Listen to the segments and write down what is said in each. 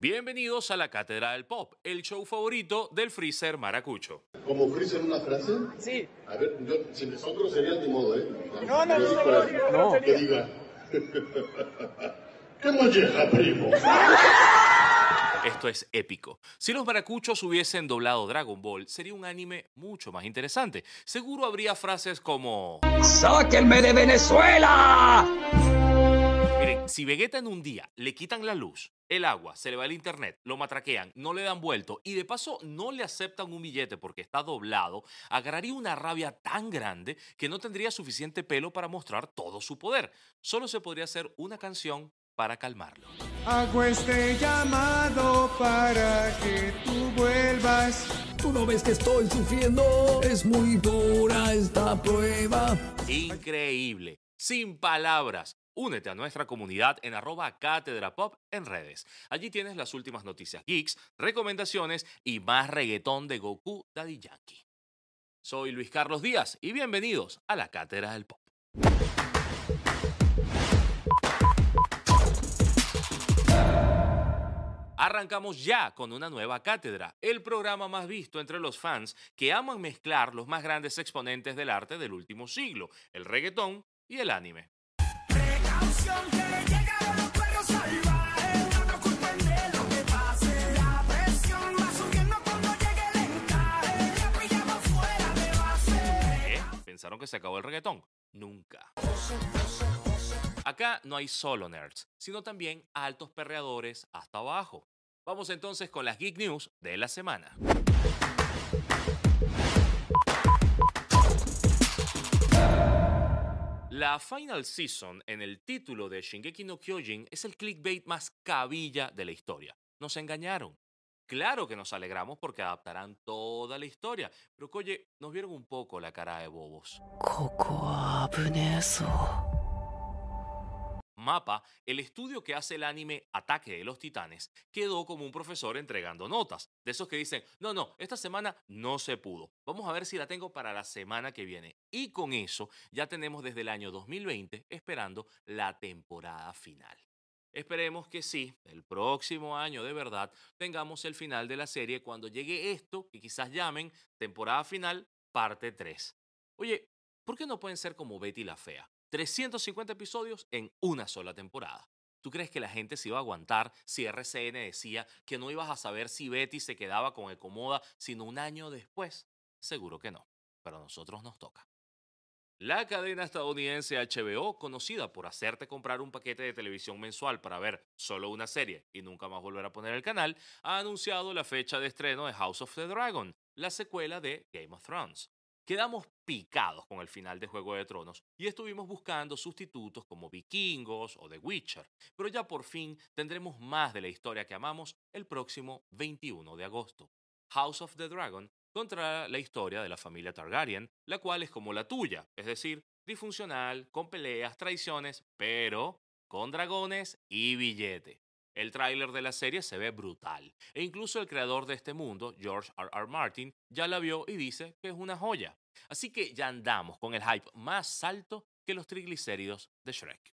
Bienvenidos a la Cátedra del Pop, el show favorito del Freezer Maracucho. ¿Como Freezer una frase? Sí. A ver, yo, si son groserías, ni modo, ¿eh? No, no, no, no, no, Que diga. ¡Qué molleja, primo! Esto es épico. Si los maracuchos hubiesen doblado Dragon Ball, sería un anime mucho más interesante. Seguro habría frases como... ¡Sáquenme de Venezuela! Miren, si Vegeta en un día le quitan la luz, el agua, se le va el internet, lo matraquean, no le dan vuelto y de paso no le aceptan un billete porque está doblado, agarraría una rabia tan grande que no tendría suficiente pelo para mostrar todo su poder. Solo se podría hacer una canción para calmarlo. Hago este llamado para que tú vuelvas. ¿Tú no ves que estoy sufriendo? Es muy dura esta prueba. Increíble. Sin palabras. Únete a nuestra comunidad en arroba cátedra pop en redes. Allí tienes las últimas noticias geeks, recomendaciones y más reggaetón de Goku Daddy Yankee. Soy Luis Carlos Díaz y bienvenidos a la Cátedra del Pop. Arrancamos ya con una nueva cátedra, el programa más visto entre los fans que aman mezclar los más grandes exponentes del arte del último siglo, el reggaetón y el anime. ¿Pensaron que se acabó el reggaetón? Nunca. Acá no hay solo nerds, sino también altos perreadores hasta abajo. Vamos entonces con las Geek News de la semana. La Final Season en el título de Shingeki no Kyojin es el clickbait más cabilla de la historia. Nos engañaron. Claro que nos alegramos porque adaptarán toda la historia, pero oye, nos vieron un poco la cara de bobos. El estudio que hace el anime Ataque de los Titanes quedó como un profesor entregando notas, de esos que dicen, no, no, esta semana no se pudo, vamos a ver si la tengo para la semana que viene. Y con eso ya tenemos desde el año 2020 esperando la temporada final. Esperemos que sí, el próximo año de verdad tengamos el final de la serie cuando llegue esto que quizás llamen temporada final parte 3. Oye, ¿por qué no pueden ser como Betty la Fea? 350 episodios en una sola temporada. ¿Tú crees que la gente se iba a aguantar si RCN decía que no ibas a saber si Betty se quedaba con el Comoda sino un año después? Seguro que no, pero a nosotros nos toca. La cadena estadounidense HBO, conocida por hacerte comprar un paquete de televisión mensual para ver solo una serie y nunca más volver a poner el canal, ha anunciado la fecha de estreno de House of the Dragon, la secuela de Game of Thrones. Quedamos picados con el final de Juego de Tronos y estuvimos buscando sustitutos como Vikingos o The Witcher, pero ya por fin tendremos más de la historia que amamos el próximo 21 de agosto. House of the Dragon contra la historia de la familia Targaryen, la cual es como la tuya, es decir, disfuncional, con peleas, traiciones, pero con dragones y billete. El tráiler de la serie se ve brutal, e incluso el creador de este mundo, George R. R. Martin, ya la vio y dice que es una joya. Así que ya andamos con el hype más alto que los triglicéridos de Shrek.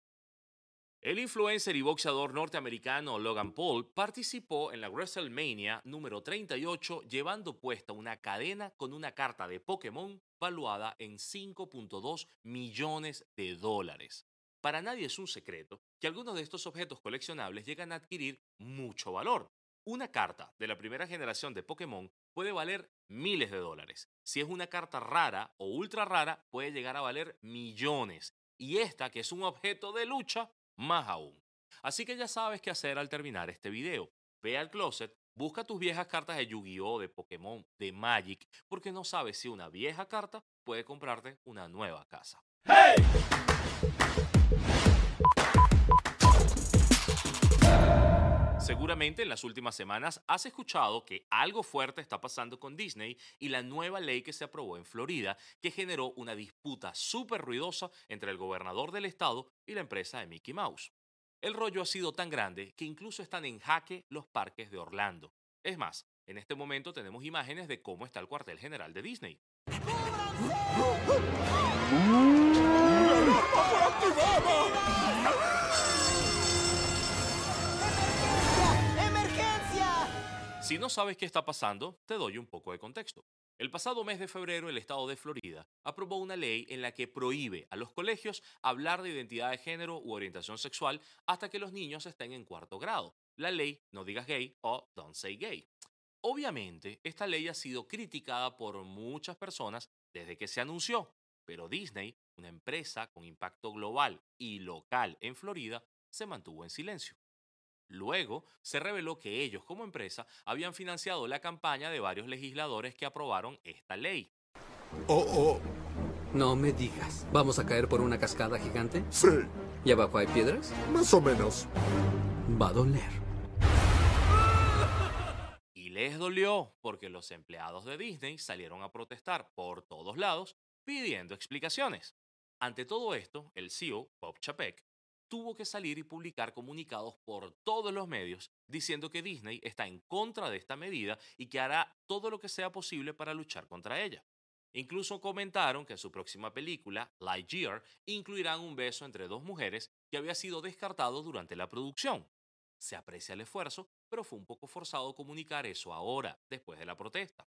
El influencer y boxeador norteamericano Logan Paul participó en la WrestleMania número 38 llevando puesta una cadena con una carta de Pokémon valuada en 5.2 millones de dólares. Para nadie es un secreto que algunos de estos objetos coleccionables llegan a adquirir mucho valor. Una carta de la primera generación de Pokémon puede valer miles de dólares. Si es una carta rara o ultra rara, puede llegar a valer millones. Y esta, que es un objeto de lucha, más aún. Así que ya sabes qué hacer al terminar este video. Ve al closet, busca tus viejas cartas de Yu-Gi-Oh, de Pokémon, de Magic, porque no sabes si una vieja carta puede comprarte una nueva casa. Seguramente en las últimas semanas has escuchado que algo fuerte está pasando con Disney y la nueva ley que se aprobó en Florida que generó una disputa súper ruidosa entre el gobernador del estado y la empresa de Mickey Mouse. El rollo ha sido tan grande que incluso están en jaque los parques de Orlando. Es más, en este momento tenemos imágenes de cómo está el cuartel general de Disney. Si no sabes qué está pasando, te doy un poco de contexto. El pasado mes de febrero, el estado de Florida aprobó una ley en la que prohíbe a los colegios hablar de identidad de género u orientación sexual hasta que los niños estén en cuarto grado. La ley No digas gay o Don't say gay. Obviamente, esta ley ha sido criticada por muchas personas desde que se anunció, pero Disney, una empresa con impacto global y local en Florida, se mantuvo en silencio. Luego, se reveló que ellos como empresa habían financiado la campaña de varios legisladores que aprobaron esta ley. Oh, oh, No me digas. ¿Vamos a caer por una cascada gigante? sí, ¿Y abajo hay piedras? más o menos. Va a doler. Y les dolió porque los empleados de Disney salieron a protestar por todos lados pidiendo explicaciones. Ante todo esto, el CEO, Bob Chapek, tuvo que salir y publicar comunicados por todos los medios diciendo que Disney está en contra de esta medida y que hará todo lo que sea posible para luchar contra ella. Incluso comentaron que en su próxima película, Lightyear, incluirán un beso entre dos mujeres que había sido descartado durante la producción. Se aprecia el esfuerzo, pero fue un poco forzado comunicar eso ahora, después de la protesta.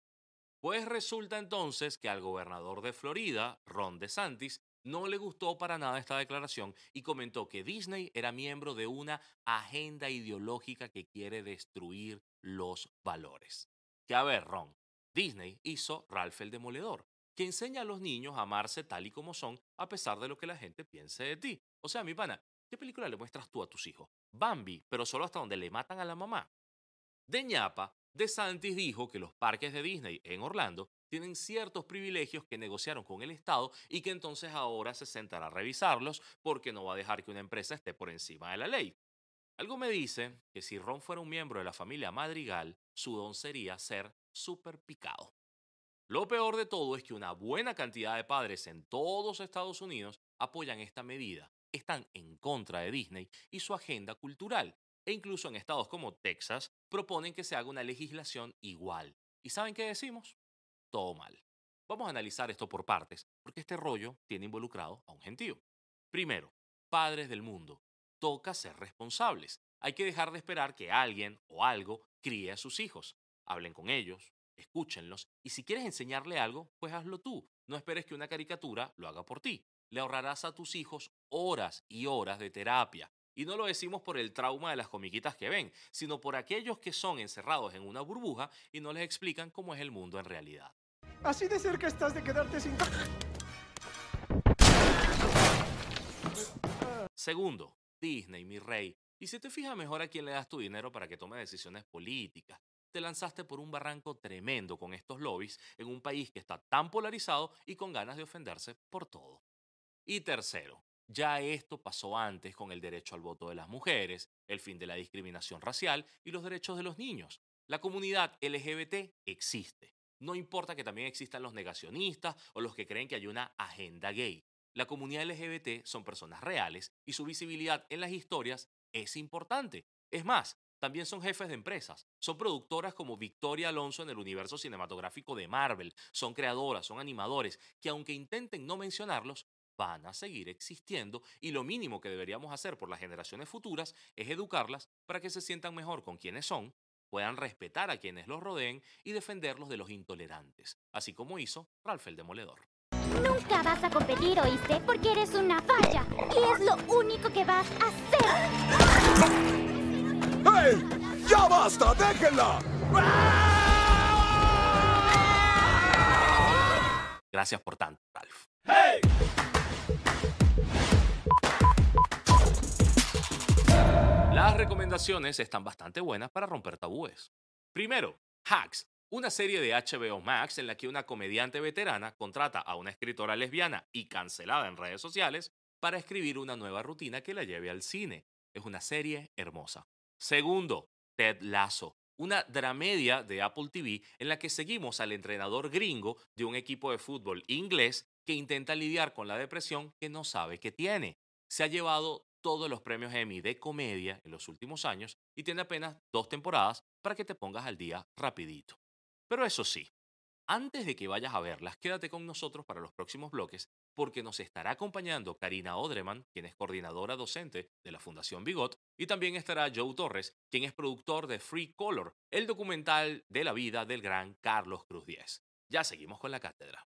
Pues resulta entonces que al gobernador de Florida, Ron DeSantis, no le gustó para nada esta declaración y comentó que Disney era miembro de una agenda ideológica que quiere destruir los valores. Que a ver, Ron, Disney hizo Ralph el Demoledor, que enseña a los niños a amarse tal y como son a pesar de lo que la gente piense de ti. O sea, mi pana, ¿qué película le muestras tú a tus hijos? Bambi, pero solo hasta donde le matan a la mamá. De ñapa, DeSantis dijo que los parques de Disney en Orlando tienen ciertos privilegios que negociaron con el Estado y que entonces ahora se sentará a revisarlos porque no va a dejar que una empresa esté por encima de la ley. Algo me dice que si Ron fuera un miembro de la familia Madrigal, su don sería ser súper picado. Lo peor de todo es que una buena cantidad de padres en todos Estados Unidos apoyan esta medida, están en contra de Disney y su agenda cultural, e incluso en estados como Texas proponen que se haga una legislación igual. ¿Y saben qué decimos? Todo mal. Vamos a analizar esto por partes, porque este rollo tiene involucrado a un gentío. Primero, padres del mundo. Toca ser responsables. Hay que dejar de esperar que alguien o algo críe a sus hijos. Hablen con ellos, escúchenlos, y si quieres enseñarle algo, pues hazlo tú. No esperes que una caricatura lo haga por ti. Le ahorrarás a tus hijos horas y horas de terapia. Y no lo decimos por el trauma de las comiquitas que ven, sino por aquellos que son encerrados en una burbuja y no les explican cómo es el mundo en realidad. Así de cerca estás de quedarte sin... Segundo, Disney, mi rey. Y si te fijas mejor a quién le das tu dinero para que tome decisiones políticas. Te lanzaste por un barranco tremendo con estos lobbies en un país que está tan polarizado y con ganas de ofenderse por todo. Y tercero, ya esto pasó antes con el derecho al voto de las mujeres, el fin de la discriminación racial y los derechos de los niños. La comunidad LGBT existe. No importa que también existan los negacionistas o los que creen que hay una agenda gay. La comunidad LGBT son personas reales y su visibilidad en las historias es importante. Es más, también son jefes de empresas. Son productoras como Victoria Alonso en el universo cinematográfico de Marvel. Son creadoras, son animadores, que aunque intenten no mencionarlos, van a seguir existiendo y lo mínimo que deberíamos hacer por las generaciones futuras es educarlas para que se sientan mejor con quienes son, puedan respetar a quienes los rodeen y defenderlos de los intolerantes, así como hizo Ralph el Demoledor. Nunca vas a competir, ¿oíste? Porque eres una falla. Y es lo único que vas a hacer. ¡Hey! ¡Ya basta! ¡Déjenla! Gracias por tanto, Ralph. Las recomendaciones están bastante buenas para romper tabúes. Primero, Hacks, una serie de HBO Max en la que una comediante veterana contrata a una escritora lesbiana y cancelada en redes sociales para escribir una nueva rutina que la lleve al cine. Es una serie hermosa. Segundo, Ted Lasso, una dramedia de Apple TV en la que seguimos al entrenador gringo de un equipo de fútbol inglés que intenta lidiar con la depresión que no sabe que tiene. Se ha llevado todos los premios Emmy de comedia en los últimos años y tiene apenas dos temporadas para que te pongas al día rapidito. Pero eso sí, antes de que vayas a verlas, quédate con nosotros para los próximos bloques porque nos estará acompañando Karina Odreman, quien es coordinadora docente de la Fundación Bigot, y también estará Joe Torres, quien es productor de Free Color, el documental de la vida del gran Carlos Cruz Diez. Ya seguimos con la cátedra.